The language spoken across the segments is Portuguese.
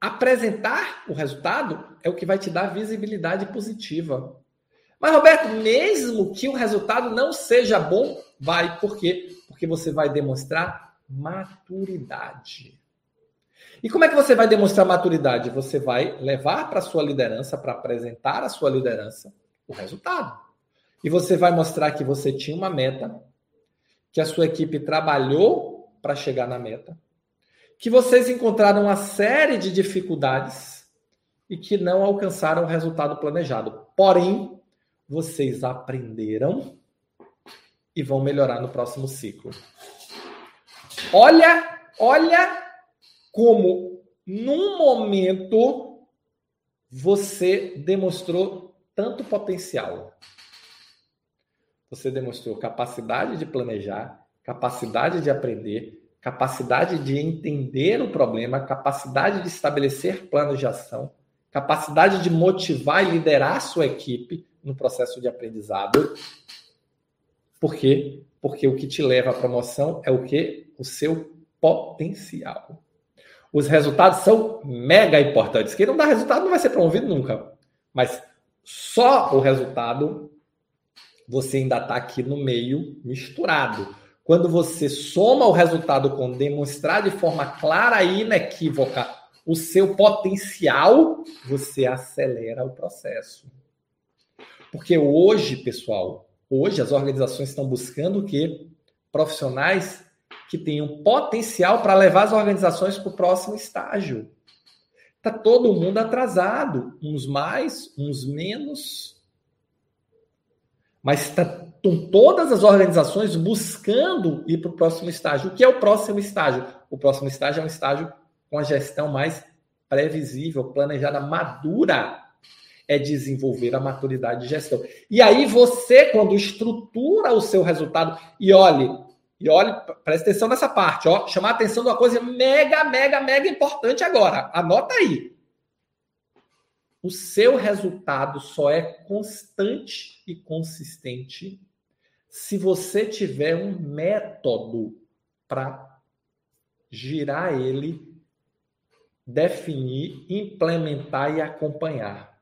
apresentar o resultado é o que vai te dar visibilidade positiva. Mas, Roberto, mesmo que o resultado não seja bom, vai. Por quê? Porque você vai demonstrar maturidade. E como é que você vai demonstrar maturidade? Você vai levar para a sua liderança, para apresentar a sua liderança, o resultado. E você vai mostrar que você tinha uma meta, que a sua equipe trabalhou para chegar na meta, que vocês encontraram uma série de dificuldades e que não alcançaram o resultado planejado. Porém, vocês aprenderam e vão melhorar no próximo ciclo. Olha, olha como num momento você demonstrou tanto potencial. Você demonstrou capacidade de planejar, capacidade de aprender, capacidade de entender o problema, capacidade de estabelecer planos de ação, capacidade de motivar e liderar a sua equipe no processo de aprendizado. Por quê? Porque o que te leva à promoção é o que? O seu potencial. Os resultados são mega importantes. Quem não dá resultado não vai ser promovido nunca. Mas só o resultado você ainda está aqui no meio misturado. Quando você soma o resultado com demonstrar de forma clara e inequívoca o seu potencial, você acelera o processo. Porque hoje, pessoal, hoje as organizações estão buscando o quê? Profissionais que tenham potencial para levar as organizações para o próximo estágio. Está todo mundo atrasado, uns mais, uns menos. Mas estão todas as organizações buscando ir para o próximo estágio. O que é o próximo estágio? O próximo estágio é um estágio com a gestão mais previsível, planejada, madura. É desenvolver a maturidade de gestão. E aí você, quando estrutura o seu resultado, e olhe, e olhe, presta atenção nessa parte, ó. Chamar a atenção de uma coisa mega, mega, mega importante agora. Anota aí. O seu resultado só é constante e consistente se você tiver um método para girar ele, definir, implementar e acompanhar.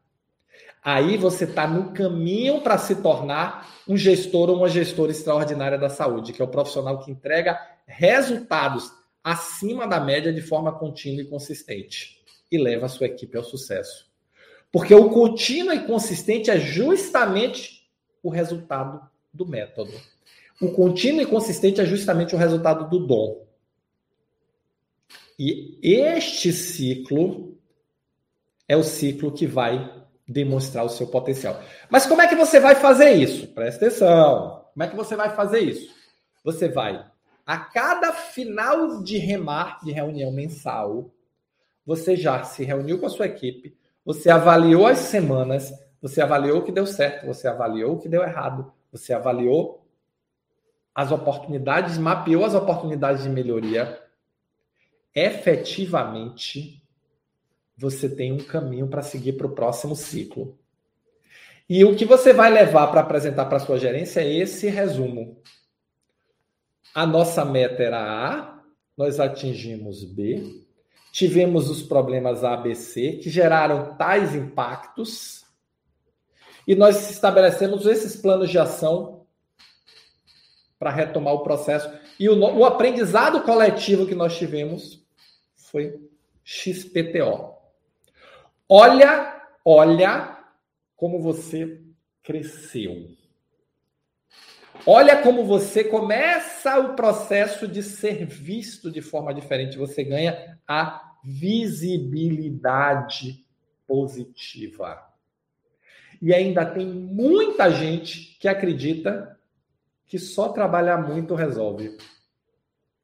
Aí você está no caminho para se tornar um gestor ou uma gestora extraordinária da saúde, que é o profissional que entrega resultados acima da média de forma contínua e consistente e leva a sua equipe ao sucesso. Porque o contínuo e consistente é justamente o resultado do método. O contínuo e consistente é justamente o resultado do dom. E este ciclo é o ciclo que vai demonstrar o seu potencial. Mas como é que você vai fazer isso? Presta atenção. Como é que você vai fazer isso? Você vai, a cada final de remar, de reunião mensal, você já se reuniu com a sua equipe, você avaliou as semanas, você avaliou o que deu certo, você avaliou o que deu errado, você avaliou as oportunidades, mapeou as oportunidades de melhoria. Efetivamente, você tem um caminho para seguir para o próximo ciclo. E o que você vai levar para apresentar para sua gerência é esse resumo. A nossa meta era A, nós atingimos B, tivemos os problemas ABC que geraram tais impactos e nós estabelecemos esses planos de ação para retomar o processo. E o, o aprendizado coletivo que nós tivemos foi XPTO. Olha, olha como você cresceu. Olha como você começa o processo de ser visto de forma diferente. Você ganha a visibilidade positiva. E ainda tem muita gente que acredita que só trabalhar muito resolve.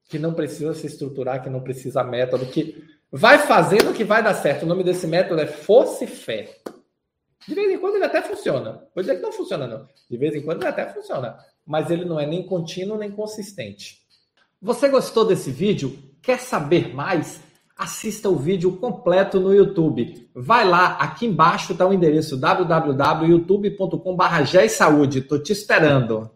Que não precisa se estruturar, que não precisa método, que Vai fazendo que vai dar certo. O nome desse método é força e fé. De vez em quando ele até funciona. Vou dizer que não funciona, não. De vez em quando ele até funciona. Mas ele não é nem contínuo nem consistente. Você gostou desse vídeo? Quer saber mais? Assista o vídeo completo no YouTube. Vai lá, aqui embaixo está o endereço www.youtube.com.br. Estou te esperando.